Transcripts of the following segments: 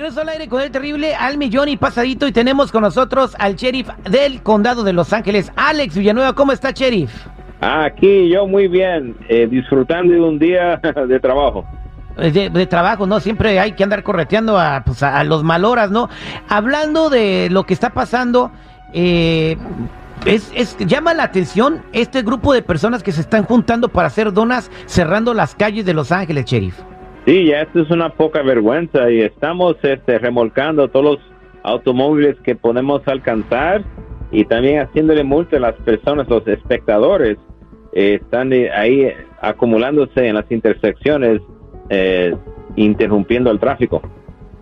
Regreso al aire con el terrible al millón y pasadito y tenemos con nosotros al sheriff del condado de Los Ángeles, Alex Villanueva. ¿Cómo está, sheriff? Aquí yo muy bien, eh, disfrutando de un día de trabajo. De, de trabajo, ¿no? Siempre hay que andar correteando a, pues, a, a los maloras, ¿no? Hablando de lo que está pasando, eh, es, es, llama la atención este grupo de personas que se están juntando para hacer donas cerrando las calles de Los Ángeles, sheriff. Sí, ya esto es una poca vergüenza y estamos este, remolcando todos los automóviles que podemos alcanzar y también haciéndole multa a las personas, los espectadores. Eh, están ahí acumulándose en las intersecciones, eh, interrumpiendo el tráfico.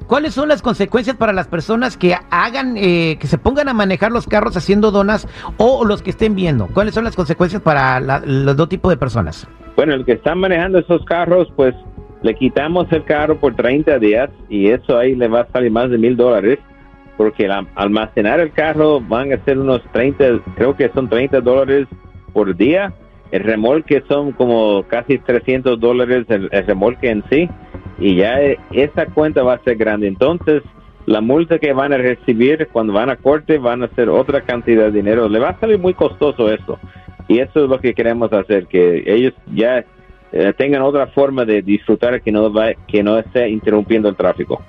¿Cuáles son las consecuencias para las personas que hagan, eh, que se pongan a manejar los carros haciendo donas o los que estén viendo? ¿Cuáles son las consecuencias para la, los dos tipos de personas? Bueno, el que están manejando esos carros, pues le quitamos el carro por 30 días y eso ahí le va a salir más de mil dólares porque al almacenar el carro van a ser unos 30, creo que son 30 dólares por día. El remolque son como casi 300 dólares el, el remolque en sí y ya esa cuenta va a ser grande. Entonces, la multa que van a recibir cuando van a corte van a ser otra cantidad de dinero. Le va a salir muy costoso eso. Y eso es lo que queremos hacer, que ellos ya eh, tengan otra forma de disfrutar que no, va, que no esté interrumpiendo el tráfico.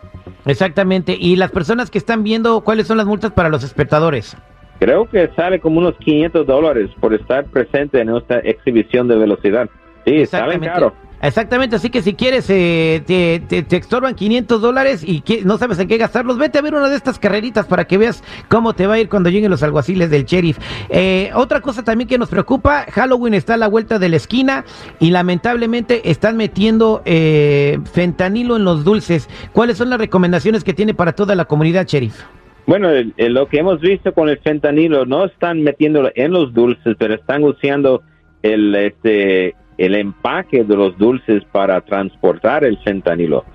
Exactamente. Y las personas que están viendo, ¿cuáles son las multas para los espectadores? Creo que sale como unos 500 dólares por estar presente en esta exhibición de velocidad. Sí, salen caro. Exactamente, así que si quieres, eh, te, te, te, extorban 500 dólares y que, no sabes en qué gastarlos, vete a ver una de estas carreritas para que veas cómo te va a ir cuando lleguen los alguaciles del sheriff. Eh, otra cosa también que nos preocupa, Halloween está a la vuelta de la esquina y lamentablemente están metiendo eh, fentanilo en los dulces. ¿Cuáles son las recomendaciones que tiene para toda la comunidad, sheriff? Bueno, el, el, lo que hemos visto con el fentanilo, no están metiéndolo en los dulces, pero están usando el, este, el empaque de los dulces para transportar el fentanilo,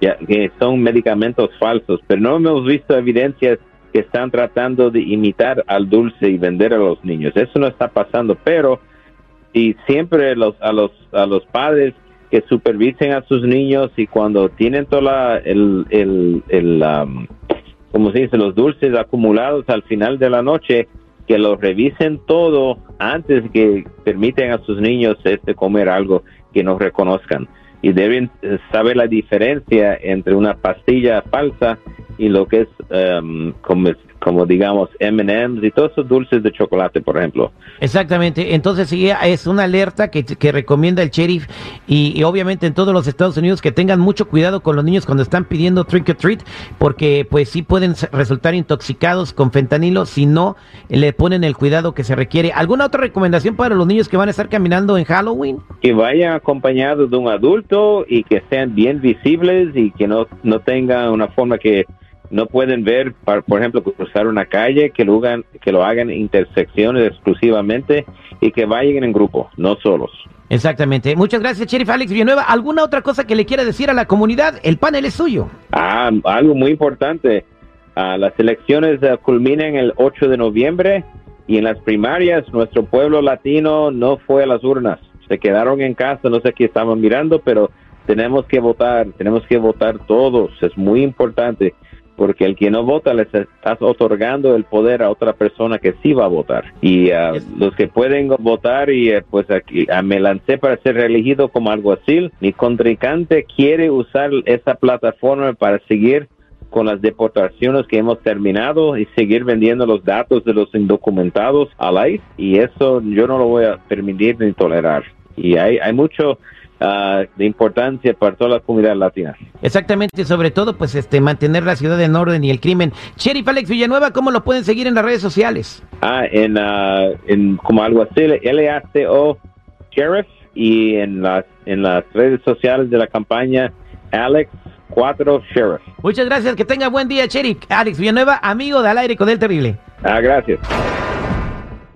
ya que son medicamentos falsos, pero no hemos visto evidencias que están tratando de imitar al dulce y vender a los niños. Eso no está pasando, pero y siempre los, a los a los padres que supervisen a sus niños y cuando tienen toda el el, el um, como se dice los dulces acumulados al final de la noche que lo revisen todo antes que permiten a sus niños este comer algo que no reconozcan. Y deben saber la diferencia entre una pastilla falsa y lo que es um, como, digamos M&M's y todos esos dulces de chocolate, por ejemplo. Exactamente, entonces sí, es una alerta que, que recomienda el sheriff y, y, obviamente en todos los Estados Unidos que tengan mucho cuidado con los niños cuando están pidiendo trick or treat porque pues sí pueden resultar intoxicados con fentanilo si no le ponen el cuidado que se requiere. ¿Alguna otra recomendación para los niños que van a estar caminando en Halloween? Que vayan acompañados de un adulto y que sean bien visibles y que no, no tengan una forma que no pueden ver, por ejemplo, cruzar una calle, que lo hagan, que lo hagan intersecciones exclusivamente y que vayan en grupo, no solos. Exactamente. Muchas gracias, Sheriff Alex Villanueva. ¿Alguna otra cosa que le quiera decir a la comunidad? El panel es suyo. Ah, algo muy importante. Uh, las elecciones uh, culminan el 8 de noviembre y en las primarias nuestro pueblo latino no fue a las urnas. Se quedaron en casa, no sé qué estaban mirando, pero tenemos que votar, tenemos que votar todos. Es muy importante porque el que no vota les estás otorgando el poder a otra persona que sí va a votar. Y uh, yes. los que pueden votar, y uh, pues aquí uh, me lancé para ser reelegido como alguacil, mi contrincante quiere usar esa plataforma para seguir con las deportaciones que hemos terminado y seguir vendiendo los datos de los indocumentados al ICE y eso yo no lo voy a permitir ni tolerar. Y hay, hay mucho ah, de importancia para toda la comunidad latina. Exactamente, sobre todo, pues, este, mantener la ciudad en orden y el crimen. Sheriff Alex Villanueva, ¿cómo lo pueden seguir en las redes sociales? Ah, en, ah, en como algo así, LACO Sheriff y en las, en las redes sociales de la campaña Alex 4 Sheriff. Muchas gracias, que tenga buen día, Sheriff. Alex Villanueva, amigo de Al Aire con el Terrible. Ah, gracias.